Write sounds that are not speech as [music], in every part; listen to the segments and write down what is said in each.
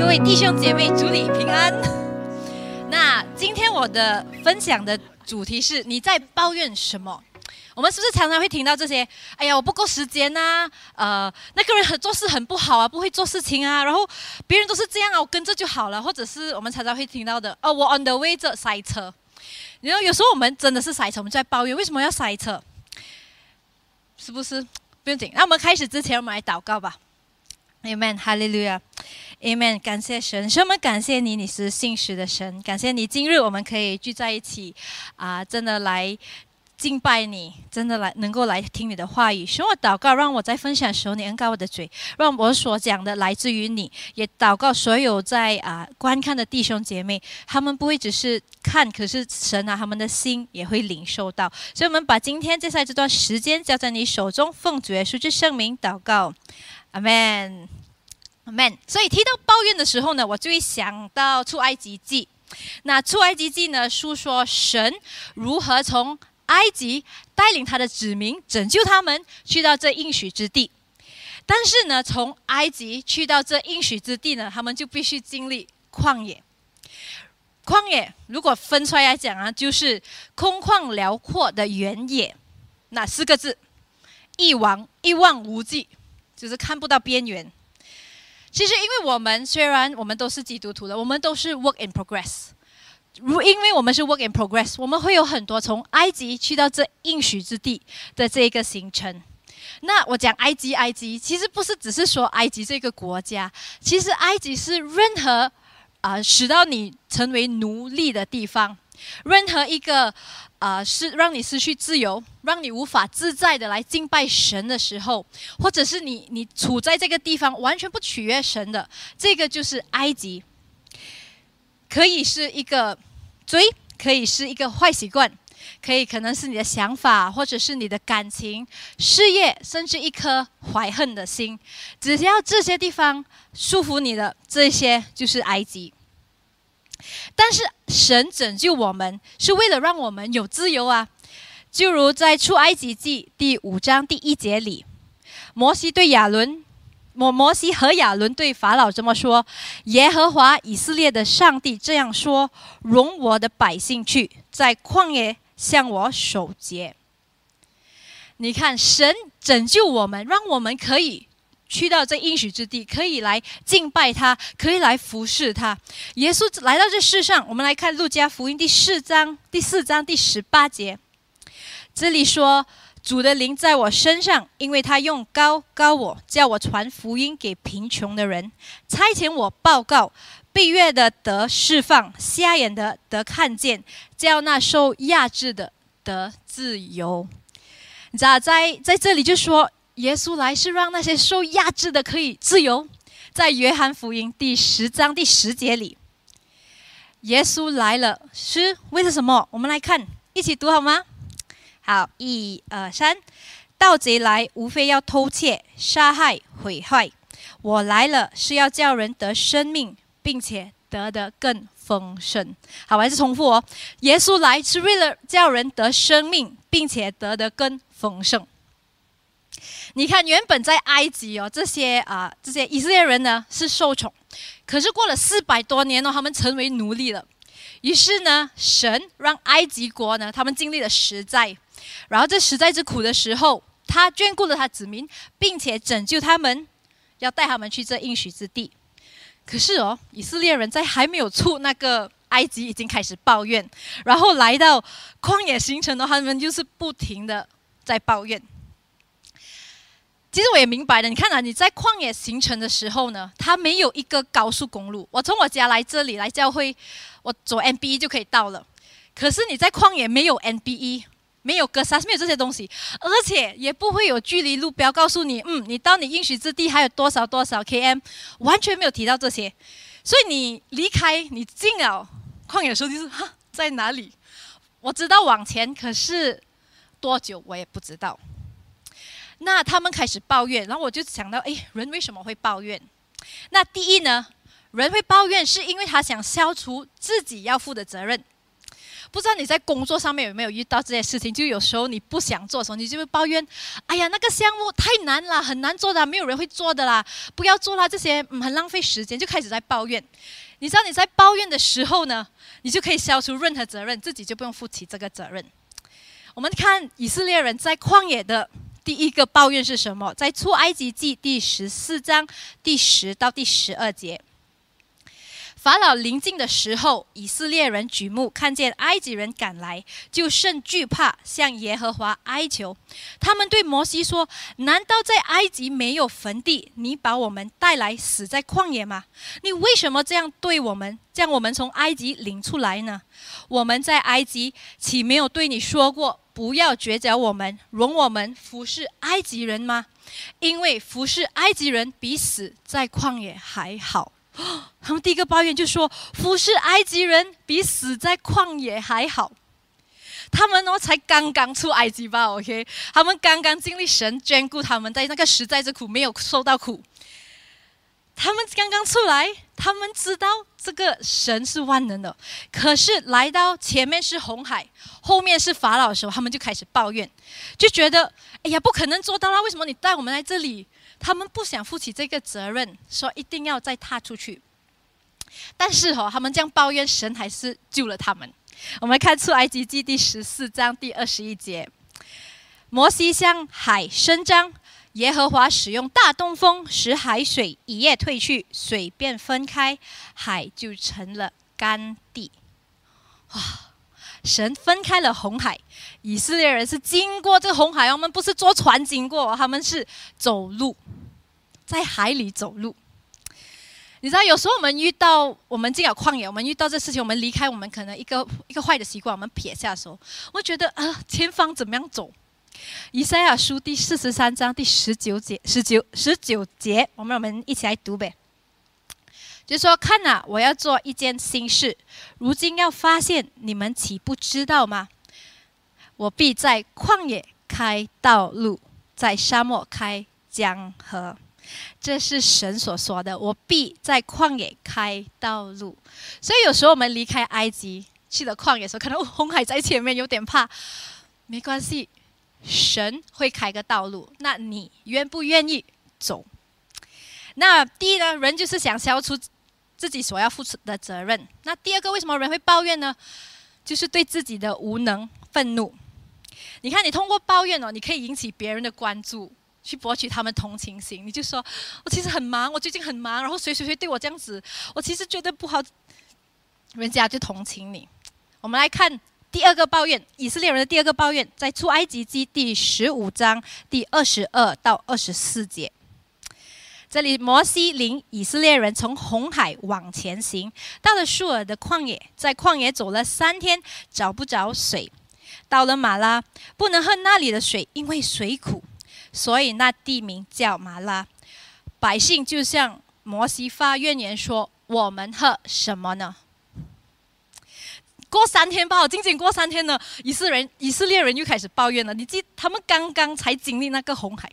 各位弟兄姐妹，主你平安。那今天我的分享的主题是：你在抱怨什么？我们是不是常常会听到这些？哎呀，我不够时间呐，呃，那个人很做事很不好啊，不会做事情啊，然后别人都是这样啊，我跟着就好了。或者是我们常常会听到的，哦，我 on the way 这塞车。然后有时候我们真的是塞车，我们在抱怨为什么要塞车？是不是？不用紧。那我们开始之前，我们来祷告吧。Amen，哈利路亚，Amen，感谢神，神我们感谢你，你是信实的神，感谢你今日我们可以聚在一起，啊，真的来敬拜你，真的来能够来听你的话语，使我祷告，让我在分享的时候你恩告我的嘴，让我所讲的来自于你，也祷告所有在啊观看的弟兄姐妹，他们不会只是看，可是神啊，他们的心也会领受到，所以我们把今天接下来这段时间交在你手中，奉主耶稣之圣名祷告。阿 n，阿门。所以提到抱怨的时候呢，我就会想到出埃及记。那出埃及记呢，述说神如何从埃及带领他的子民拯救他们去到这应许之地。但是呢，从埃及去到这应许之地呢，他们就必须经历旷野。旷野如果分出来来讲啊，就是空旷辽阔的原野。那四个字，一望一望无际。就是看不到边缘。其实，因为我们虽然我们都是基督徒的，我们都是 work in progress。如因为我们是 work in progress，我们会有很多从埃及去到这应许之地的这一个行程。那我讲埃及，埃及其实不是只是说埃及这个国家，其实埃及是任何啊使到你成为奴隶的地方。任何一个啊，是让你失去自由，让你无法自在的来敬拜神的时候，或者是你你处在这个地方完全不取悦神的，这个就是埃及。可以是一个追，可以是一个坏习惯，可以可能是你的想法，或者是你的感情、事业，甚至一颗怀恨的心。只要这些地方束缚你的，这些就是埃及。但是神拯救我们是为了让我们有自由啊！就如在出埃及记第五章第一节里，摩西对亚伦，摩摩西和亚伦对法老这么说：“耶和华以色列的上帝这样说：容我的百姓去，在旷野向我守节。”你看，神拯救我们，让我们可以。去到这应许之地，可以来敬拜他，可以来服侍他。耶稣来到这世上，我们来看路加福音第四章第四章第十八节，这里说：“主的灵在我身上，因为他用高高我，叫我传福音给贫穷的人，差遣我报告被月的得释放，瞎眼的得看见，叫那受压制的得自由。”咋，在在这里就说。耶稣来是让那些受压制的可以自由，在约翰福音第十章第十节里，耶稣来了是为了什么？我们来看，一起读好吗？好，一、二、三，盗贼来无非要偷窃、杀害、毁坏，我来了是要叫人得生命，并且得的更丰盛。好，我还是重复哦，耶稣来是为了叫人得生命，并且得的更丰盛。你看，原本在埃及哦，这些啊，这些以色列人呢是受宠，可是过了四百多年呢，他们成为奴隶了。于是呢，神让埃及国呢，他们经历了实在，然后这实在之苦的时候，他眷顾了他子民，并且拯救他们，要带他们去这应许之地。可是哦，以色列人在还没有出那个埃及，已经开始抱怨，然后来到旷野行程的，他们就是不停的在抱怨。其实我也明白的，你看啊，你在旷野行程的时候呢，它没有一个高速公路。我从我家来这里来教会，我走 N B E 就可以到了。可是你在旷野没有 N B E，没有格萨斯，没有这些东西，而且也不会有距离路标告诉你，嗯，你到你应许之地还有多少多少 K M，完全没有提到这些。所以你离开，你进了旷野的时候就是哈在哪里？我知道往前，可是多久我也不知道。那他们开始抱怨，然后我就想到，哎，人为什么会抱怨？那第一呢，人会抱怨是因为他想消除自己要负的责任。不知道你在工作上面有没有遇到这些事情？就有时候你不想做的时候，你就会抱怨：“哎呀，那个项目太难了，很难做的，没有人会做的啦，不要做啦，这些很浪费时间。”就开始在抱怨。你知道你在抱怨的时候呢，你就可以消除任何责任，自己就不用负起这个责任。我们看以色列人在旷野的第一个抱怨是什么？在出埃及记第十四章第十到第十二节。法老临近的时候，以色列人举目看见埃及人赶来，就甚惧怕，向耶和华哀求。他们对摩西说：“难道在埃及没有坟地？你把我们带来死在旷野吗？你为什么这样对我们，将我们从埃及领出来呢？我们在埃及岂没有对你说过，不要绝交我们，容我们服侍埃及人吗？因为服侍埃及人比死在旷野还好。” [gasps] 他们第一个抱怨就说：“服侍埃及人比死在旷野还好。”他们呢才刚刚出埃及吧？OK，他们刚刚经历神眷顾他们，在那个实在之苦没有受到苦。他们刚刚出来，他们知道这个神是万能的。可是来到前面是红海，后面是法老的时候，他们就开始抱怨，就觉得：“哎呀，不可能做到啦！为什么你带我们来这里？”他们不想负起这个责任，说一定要再踏出去。但是哦，他们这样抱怨，神还是救了他们。我们看出埃及记第十四章第二十一节：摩西向海伸张，耶和华使用大东风，使海水一夜退去，水便分开，海就成了干地。哇！神分开了红海，以色列人是经过这个红海，我们不是坐船经过，他们是走路，在海里走路。你知道，有时候我们遇到我们进了旷野，我们遇到这事情，我们离开我们可能一个一个坏的习惯，我们撇下的时候，我觉得啊，前方怎么样走？以赛亚书第四十三章第十九节，十九十九节，我们我们一起来读呗。就说看呐，我要做一件新事，如今要发现，你们岂不知道吗？我必在旷野开道路，在沙漠开江河。这是神所说的。我必在旷野开道路。所以有时候我们离开埃及去了旷野的时候，可能红海在前面，有点怕。没关系，神会开个道路。那你愿不愿意走？那第一呢，人就是想消除。自己所要付出的责任。那第二个，为什么人会抱怨呢？就是对自己的无能愤怒。你看，你通过抱怨哦，你可以引起别人的关注，去博取他们同情心。你就说，我其实很忙，我最近很忙，然后谁谁谁对我这样子，我其实觉得不好，人家就同情你。我们来看第二个抱怨，以色列人的第二个抱怨，在出埃及记第十五章第二十二到二十四节。这里，摩西领以色列人从红海往前行，到了舒尔的旷野，在旷野走了三天，找不着水。到了马拉，不能喝那里的水，因为水苦，所以那地名叫马拉。百姓就向摩西发怨言说：“我们喝什么呢？”过三天吧，仅仅过三天呢，以色列人以色列人又开始抱怨了。你记，他们刚刚才经历那个红海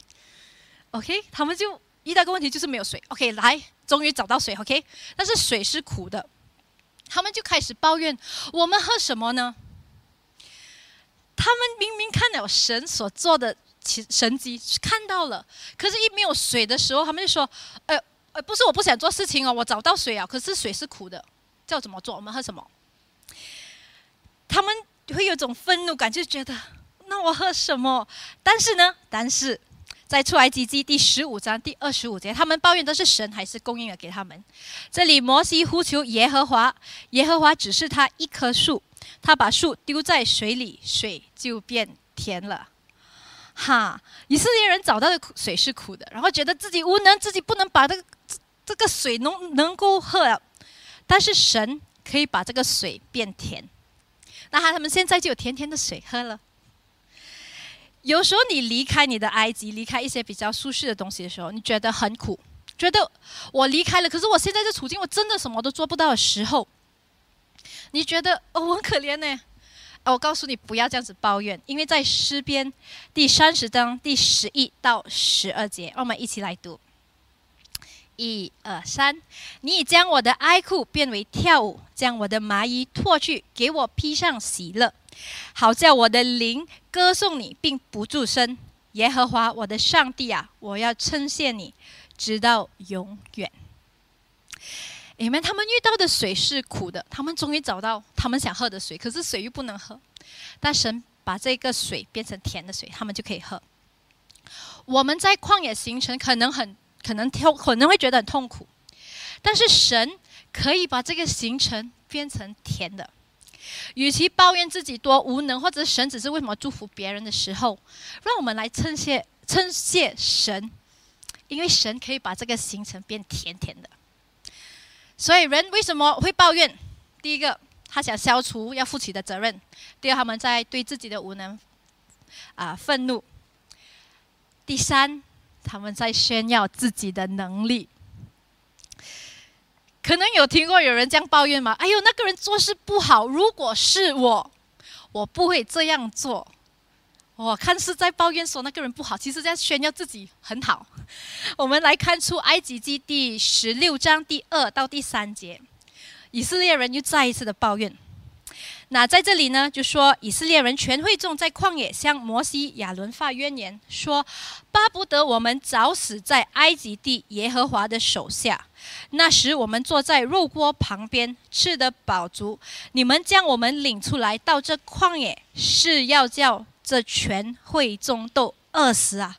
，OK，他们就。遇到个问题就是没有水，OK，来，终于找到水，OK，但是水是苦的，他们就开始抱怨：我们喝什么呢？他们明明看到神所做的奇神迹，看到了，可是，一没有水的时候，他们就说：呃呃，不是我不想做事情哦，我找到水啊，可是水是苦的，叫怎么做？我们喝什么？他们会有一种愤怒感，就觉得那我喝什么？但是呢，但是。在出埃及记第十五章第二十五节，他们抱怨的是神还是供应了给他们？这里摩西呼求耶和华，耶和华指示他一棵树，他把树丢在水里，水就变甜了。哈，以色列人找到的水是苦的，然后觉得自己无能，自己不能把这个这个水能能够喝，但是神可以把这个水变甜，那他们现在就有甜甜的水喝了。有时候你离开你的埃及，离开一些比较舒适的东西的时候，你觉得很苦，觉得我离开了，可是我现在这处境，我真的什么都做不到的时候，你觉得哦，我很可怜呢。我告诉你，不要这样子抱怨，因为在诗篇第三十章第十一到十二节，我们一起来读。一二三，你已将我的哀哭变为跳舞，将我的麻衣脱去，给我披上喜乐，好叫我的灵歌颂你，并不住声。耶和华我的上帝啊，我要称谢你，直到永远。你们他们遇到的水是苦的，他们终于找到他们想喝的水，可是水又不能喝，但神把这个水变成甜的水，他们就可以喝。我们在旷野行程可能很。可能痛，可能会觉得很痛苦，但是神可以把这个行程变成甜的。与其抱怨自己多无能，或者神只是为什么祝福别人的时候，让我们来称谢称谢神，因为神可以把这个行程变甜甜的。所以人为什么会抱怨？第一个，他想消除要负起的责任；第二，他们在对自己的无能啊愤怒；第三。他们在炫耀自己的能力，可能有听过有人这样抱怨吗？哎呦，那个人做事不好，如果是我，我不会这样做。我看是在抱怨说那个人不好，其实在炫耀自己很好。我们来看出埃及记第十六章第二到第三节，以色列人又再一次的抱怨。那在这里呢，就说以色列人全会众在旷野向摩西、亚伦发怨言，说巴不得我们早死在埃及地耶和华的手下。那时我们坐在肉锅旁边，吃得饱足。你们将我们领出来到这旷野，是要叫这全会众都饿死啊！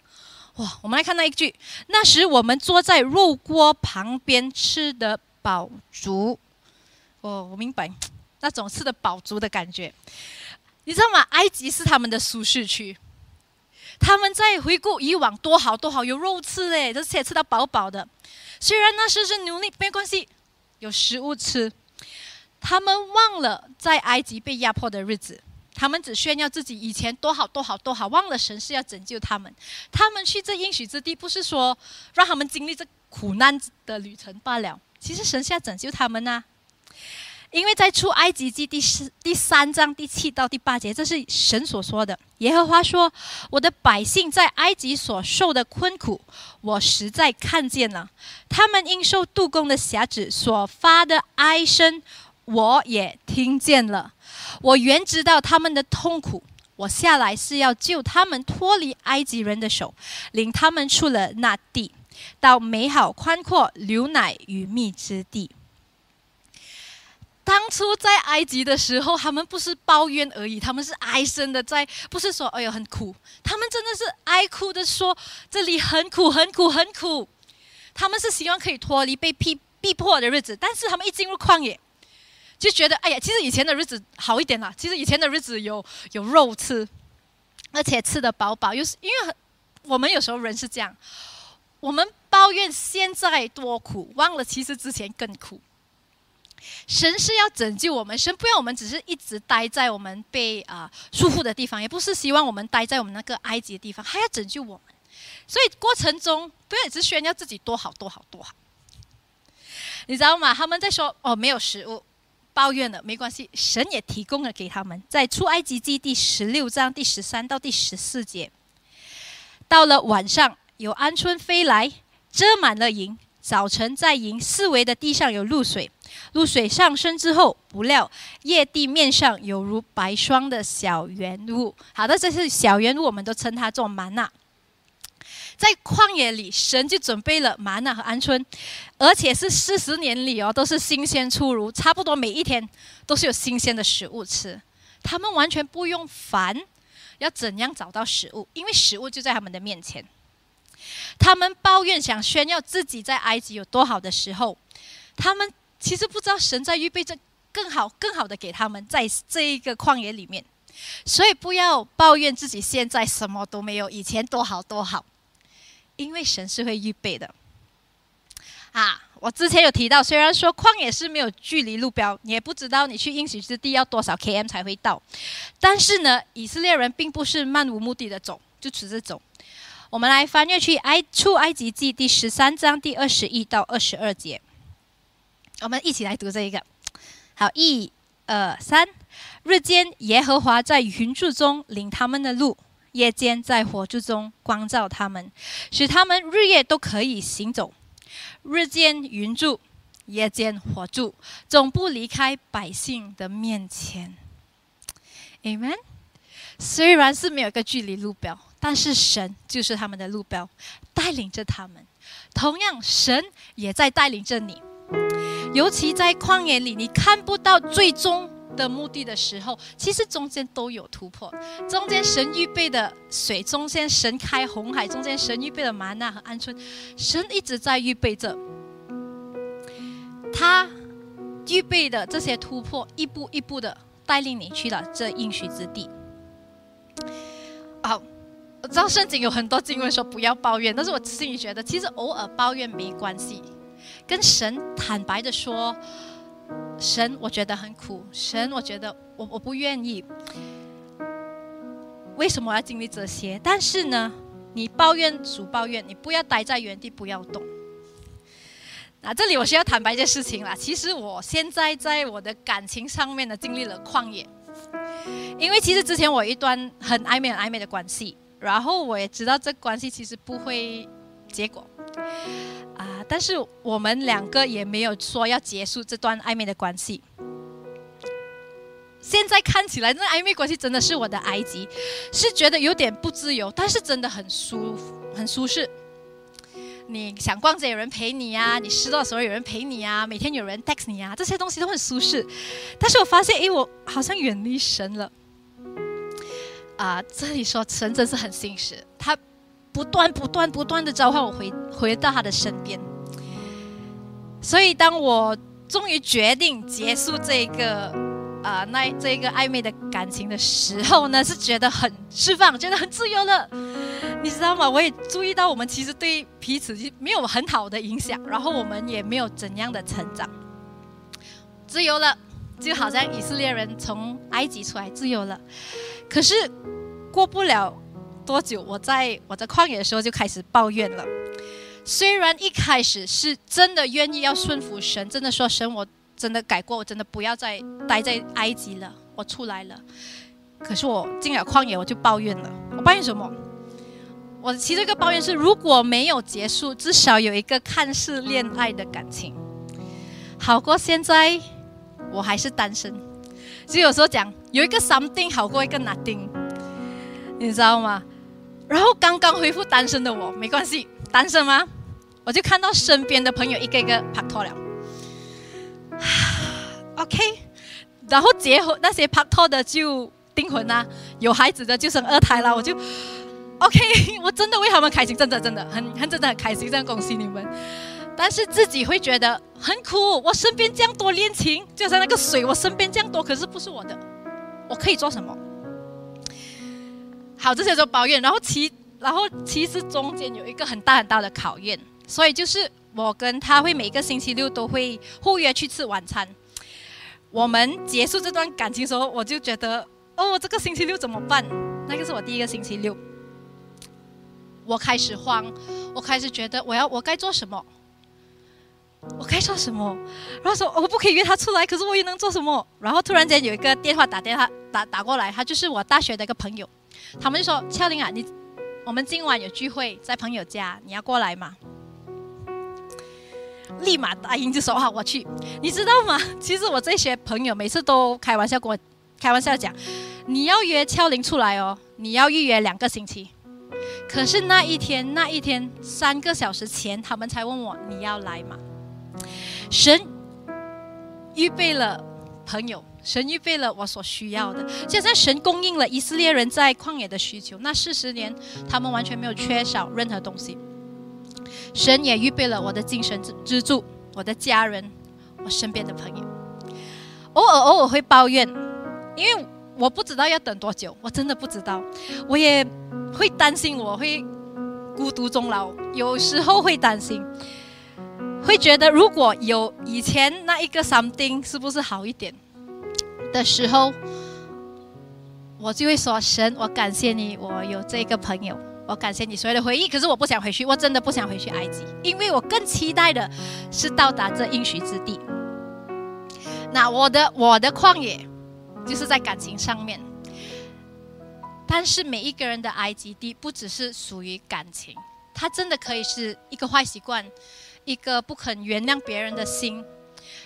哇，我们来看那一句：那时我们坐在肉锅旁边，吃得饱足。哦，我明白。那种吃的饱足的感觉，你知道吗？埃及是他们的舒适区，他们在回顾以往多好多好，有肉吃嘞，而且吃到饱饱的。虽然那时是努力，没关系，有食物吃。他们忘了在埃及被压迫的日子，他们只炫耀自己以前多好多好多好，忘了神是要拯救他们。他们去这应许之地，不是说让他们经历这苦难的旅程罢了，其实神是要拯救他们呐。因为在出埃及记第四第三章第七到第八节，这是神所说的。耶和华说：“我的百姓在埃及所受的困苦，我实在看见了；他们因受杜工的辖制所发的哀声，我也听见了。我原知道他们的痛苦，我下来是要救他们脱离埃及人的手，领他们出了那地，到美好宽阔、牛奶与蜜之地。”当初在埃及的时候，他们不是抱怨而已，他们是哀声的，在不是说哎呦很苦，他们真的是哀哭的说这里很苦很苦很苦。他们是希望可以脱离被逼逼迫的日子，但是他们一进入旷野，就觉得哎呀，其实以前的日子好一点啦，其实以前的日子有有肉吃，而且吃的饱饱，又是因为很我们有时候人是这样，我们抱怨现在多苦，忘了其实之前更苦。神是要拯救我们，神不要我们只是一直待在我们被啊束缚的地方，也不是希望我们待在我们那个埃及的地方，还要拯救我们。所以过程中不要只是炫耀自己多好多好多好，你知道吗？他们在说哦没有食物，抱怨了没关系，神也提供了给他们，在出埃及记第十六章第十三到第十四节，到了晚上有鹌鹑飞来，遮满了营。早晨在营四围的地上有露水，露水上升之后，不料叶地面上有如白霜的小圆物。好的，这是小圆物，我们都称它做玛纳。在旷野里，神就准备了玛纳和鹌鹑，而且是四十年里哦，都是新鲜出炉，差不多每一天都是有新鲜的食物吃。他们完全不用烦，要怎样找到食物，因为食物就在他们的面前。他们抱怨想炫耀自己在埃及有多好的时候，他们其实不知道神在预备着更好、更好的给他们，在这一个旷野里面。所以不要抱怨自己现在什么都没有，以前多好多好，因为神是会预备的。啊，我之前有提到，虽然说旷野是没有距离路标，你也不知道你去应许之地要多少 km 才会到，但是呢，以色列人并不是漫无目的的走，就只是走。我们来翻阅去埃出埃及记第十三章第二十一到二十二节，我们一起来读这一个。好，一、二、三。日间耶和华在云柱中领他们的路，夜间在火柱中光照他们，使他们日夜都可以行走。日间云柱，夜间火柱，总不离开百姓的面前。Amen。虽然是没有一个距离路标，但是神就是他们的路标，带领着他们。同样，神也在带领着你。尤其在旷野里，你看不到最终的目的的时候，其实中间都有突破。中间神预备的水，中间神开红海，中间神预备的玛纳和鹌鹑，神一直在预备着。他预备的这些突破，一步一步的带领你去了这应许之地。好，我知道圣经有很多经文说不要抱怨，但是我心里觉得，其实偶尔抱怨没关系。跟神坦白的说，神，我觉得很苦，神，我觉得我我不愿意。为什么要经历这些？但是呢，你抱怨主抱怨，你不要待在原地，不要动。那这里我需要坦白一件事情啦，其实我现在在我的感情上面呢，经历了旷野。因为其实之前我有一段很暧昧、很暧昧的关系，然后我也知道这关系其实不会结果。啊！但是我们两个也没有说要结束这段暧昧的关系。现在看起来，那暧昧关系真的是我的埃及，是觉得有点不自由，但是真的很舒服、很舒适。你想逛街有人陪你呀，你失落的时候有人陪你呀，每天有人 text 你呀，这些东西都很舒适。但是我发现，哎，我好像远离神了。啊，这里说神真是很信实，他。不断、不断、不断的召唤我回回到他的身边，所以当我终于决定结束这个啊那这一个暧昧的感情的时候呢，是觉得很释放，觉得很自由了。你知道吗？我也注意到我们其实对彼此没有很好的影响，然后我们也没有怎样的成长。自由了，就好像以色列人从埃及出来自由了，可是过不了。多久？我在我在旷野的时候就开始抱怨了。虽然一开始是真的愿意要顺服神，真的说神，我真的改过，我真的不要再待在埃及了，我出来了。可是我进了旷野，我就抱怨了。我抱怨什么？我其实一个抱怨是，如果没有结束，至少有一个看似恋爱的感情，好过现在我还是单身。就有时候讲，有一个 something 好过一个 nothing，你知道吗？然后刚刚恢复单身的我，没关系，单身吗？我就看到身边的朋友一个一个拍拖了，[sighs] OK，然后结婚那些拍拖的就订婚啦，有孩子的就生二胎啦，我就 OK，[laughs] 我真的为他们开心，真的真的很很真的很开心，这样恭喜你们。但是自己会觉得很苦，我身边这样多恋情，就像那个水，我身边这样多，可是不是我的，我可以做什么？好，这些都抱怨，然后其然后其实中间有一个很大很大的考验，所以就是我跟他会每个星期六都会互约去吃晚餐。我们结束这段感情时候，我就觉得哦，这个星期六怎么办？那个是我第一个星期六，我开始慌，我开始觉得我要我该做什么？我该做什么？然后说我不可以约他出来，可是我又能做什么？然后突然间有一个电话打电话打打过来，他就是我大学的一个朋友。他们就说：“俏玲啊，你我们今晚有聚会，在朋友家，你要过来吗？”立马答应就说：“好，我去。”你知道吗？[laughs] 其实我这些朋友每次都开玩笑跟我开玩笑讲：“你要约俏玲出来哦，你要预约两个星期。”可是那一天，那一天三个小时前，他们才问我：“你要来吗？”神预备了朋友。神预备了我所需要的，现在神供应了以色列人在旷野的需求。那四十年，他们完全没有缺少任何东西。神也预备了我的精神支支柱，我的家人，我身边的朋友。偶尔偶尔会抱怨，因为我不知道要等多久，我真的不知道。我也会担心我会孤独终老，有时候会担心，会觉得如果有以前那一个 something 是不是好一点？的时候，我就会说：“神，我感谢你，我有这个朋友，我感谢你所有的回忆。可是我不想回去，我真的不想回去埃及，因为我更期待的是到达这应许之地。那我的我的旷野就是在感情上面，但是每一个人的埃及地不只是属于感情，它真的可以是一个坏习惯，一个不肯原谅别人的心。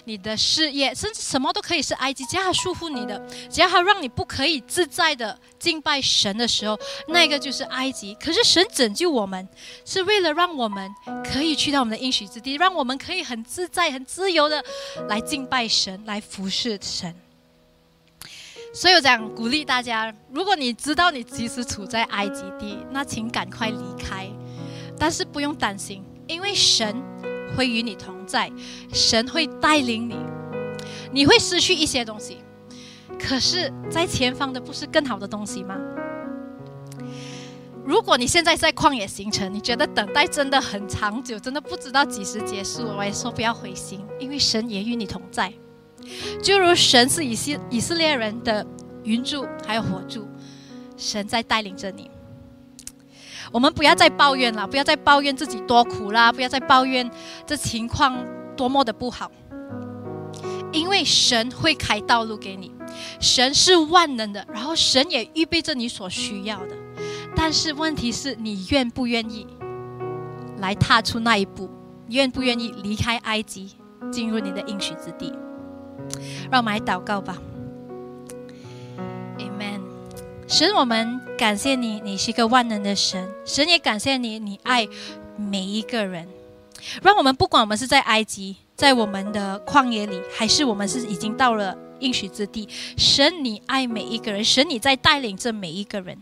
你的事业，甚至什么都可以是埃及，只要它束缚你的，只要它让你不可以自在的敬拜神的时候，那个就是埃及。可是神拯救我们，是为了让我们可以去到我们的应许之地，让我们可以很自在、很自由的来敬拜神，来服侍神。所以我想鼓励大家，如果你知道你其实处在埃及地，那请赶快离开，但是不用担心，因为神。会与你同在，神会带领你，你会失去一些东西，可是，在前方的不是更好的东西吗？如果你现在在旷野行程，你觉得等待真的很长久，真的不知道几时结束，我也说不要灰心，因为神也与你同在，就如神是以色以色列人的云柱还有火柱，神在带领着你。我们不要再抱怨了，不要再抱怨自己多苦啦，不要再抱怨这情况多么的不好，因为神会开道路给你，神是万能的，然后神也预备着你所需要的，但是问题是你愿不愿意来踏出那一步，你愿不愿意离开埃及，进入你的应许之地？让我们来祷告吧。神，我们感谢你，你是一个万能的神。神也感谢你，你爱每一个人。让我们不管我们是在埃及，在我们的旷野里，还是我们是已经到了应许之地，神你爱每一个人，神你在带领着每一个人。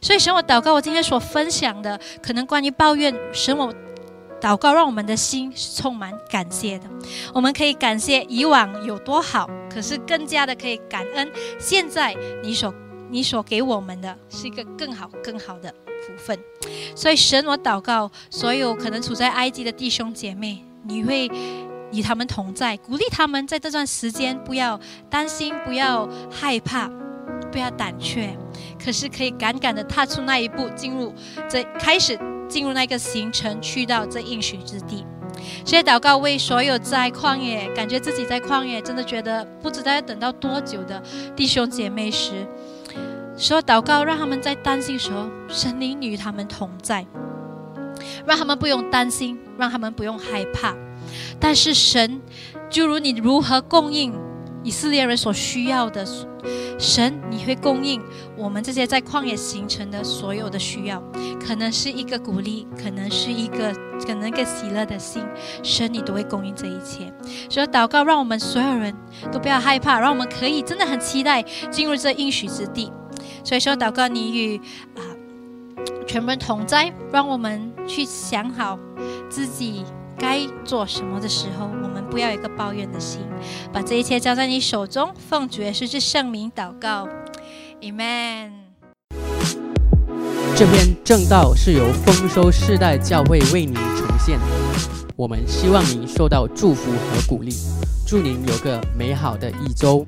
所以，神我祷告，我今天所分享的，可能关于抱怨，神我祷告，让我们的心是充满感谢的。我们可以感谢以往有多好，可是更加的可以感恩现在你所。你所给我们的是一个更好、更好的福分，所以神，我祷告所有可能处在埃及的弟兄姐妹，你会与他们同在，鼓励他们在这段时间不要担心、不要害怕、不要胆怯，可是可以敢敢的踏出那一步，进入这开始进入那个行程，去到这应许之地。所以祷告为所有在旷野感觉自己在旷野，真的觉得不知道要等到多久的弟兄姐妹时。说祷告，让他们在担心时候，神灵与他们同在，让他们不用担心，让他们不用害怕。但是神，就如你如何供应以色列人所需要的，神你会供应我们这些在旷野形成的所有的需要，可能是一个鼓励，可能是一个可能一个喜乐的心，神你都会供应这一切。所以祷告，让我们所有人都不要害怕，让我们可以真的很期待进入这应许之地。所以说，祷告你与啊全部人同在，让我们去想好自己该做什么的时候，我们不要有一个抱怨的心，把这一切交在你手中，奉主耶稣之圣名祷告，Amen。这篇正道是由丰收世代教会为您呈现，我们希望您受到祝福和鼓励，祝您有个美好的一周。